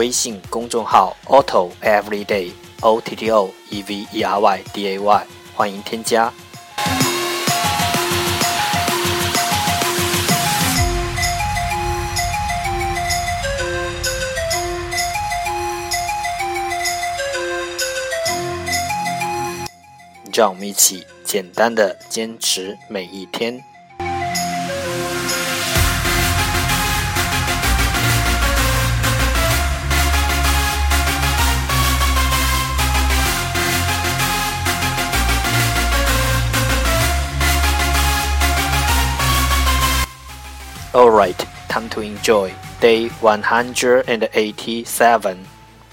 微信公众号 Otto Everyday O T T O E V E R Y D A Y，欢迎添加。让我们一起简单的坚持每一天。Alright, time to enjoy day 187,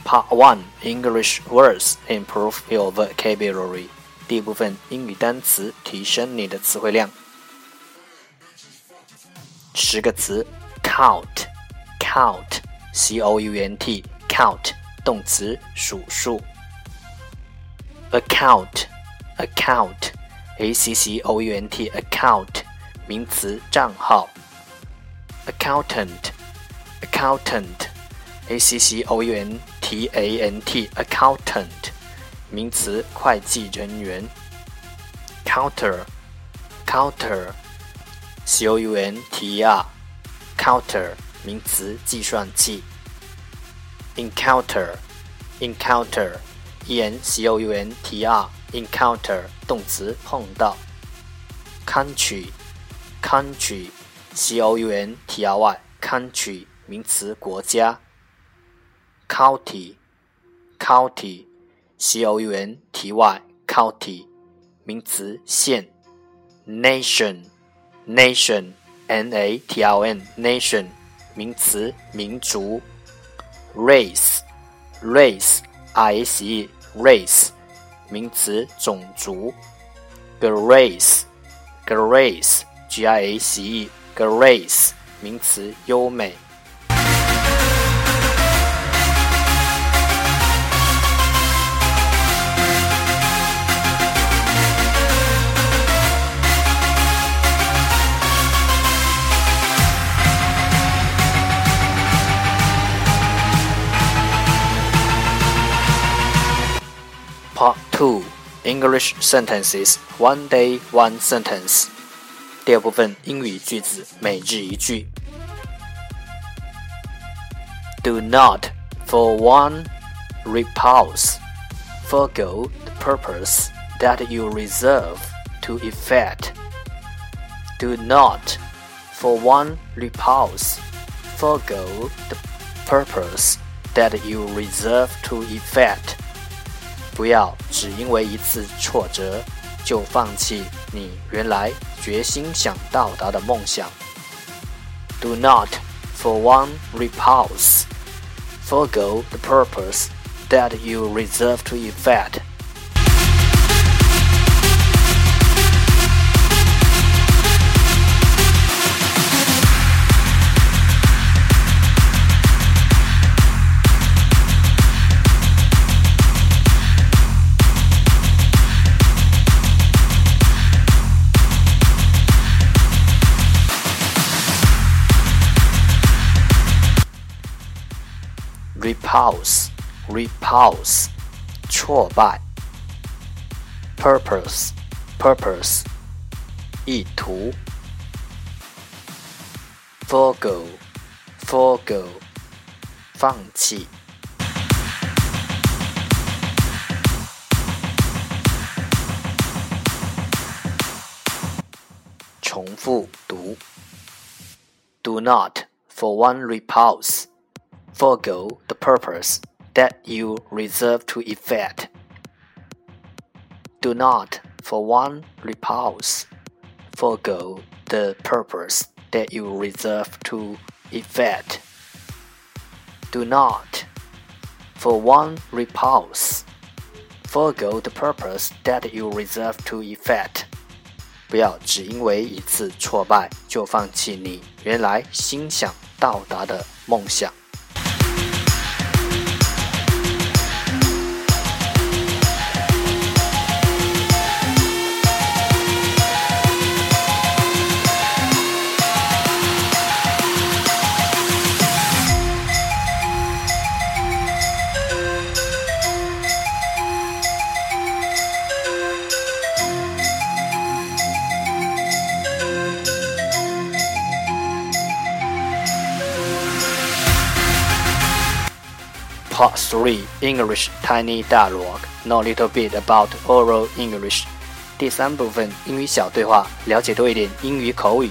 part 1 English words improve your vocabulary. 第一部分英语单词提升你的词汇量。十个词：count，count，c o u n t，count，动词，数数。account，account，a c c o u n t，account，名词，账号。 accountant, accountant, a c c o u n t a n t, accountant，名词，会计人员。counter, counter, c o u n t e r, counter，名词，计算器。encounter, encounter, e n c o u n t r, encounter，动词，碰到。country, country。 C o u n t r y country 名词国家，county county c o u n t y county 名词县，nation nation n a t i o n nation 名词民族 Race, race, R-A-C-E, race, 名词种族，grace grace g i a c e Grace 名词，优美。Part Two English Sentences One Day One Sentence 第二部分英语句子每日一句。Do not, for one, repulse, forego the purpose that you reserve to effect. Do not, for one, repulse, forego the purpose that you reserve to effect. 不要只因为一次挫折 就放弃你原来决心想到达的梦想。Do not, for one, repulse, forego the purpose that you reserve to effect. repulse repulse 挫败 purpose purpose 意图 forego forego 放弃重复读 do not for one repulse forego the purpose that you reserve to effect. Do not, for one repulse, forego the purpose that you reserve to effect. Do not, for one repulse. Forgo the purpose that you reserve to effect. 不要只因为一次挫败就放弃你原来心想到达的梦想。 Part 3 English Tiny Dialogue Know a little bit about oral English 第三部分英语小对话，了解多一点英语口语。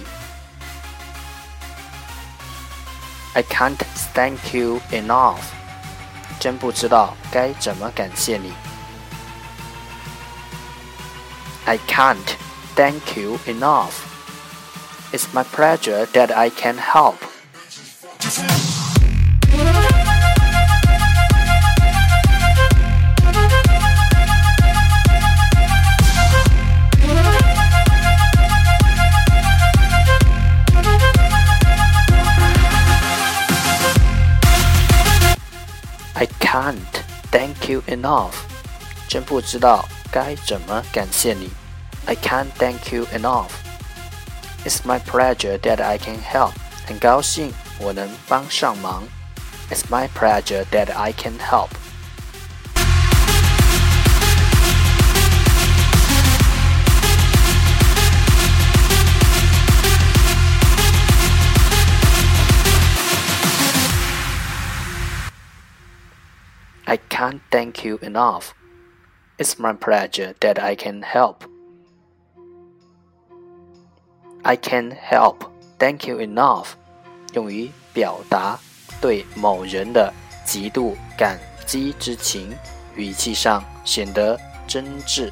I can't thank you enough，真不知道该怎么感谢你。I can't thank you enough. It's my pleasure that I can help. can't thank you enough，真不知道该怎么感谢你。I can't thank you enough. It's my pleasure that I can help. 很高兴我能帮上忙。It's my pleasure that I can help. I can't thank you enough. It's my pleasure that I can help. I can help thank you enough 用于表达对某人的极度感激之情，语气上显得真挚。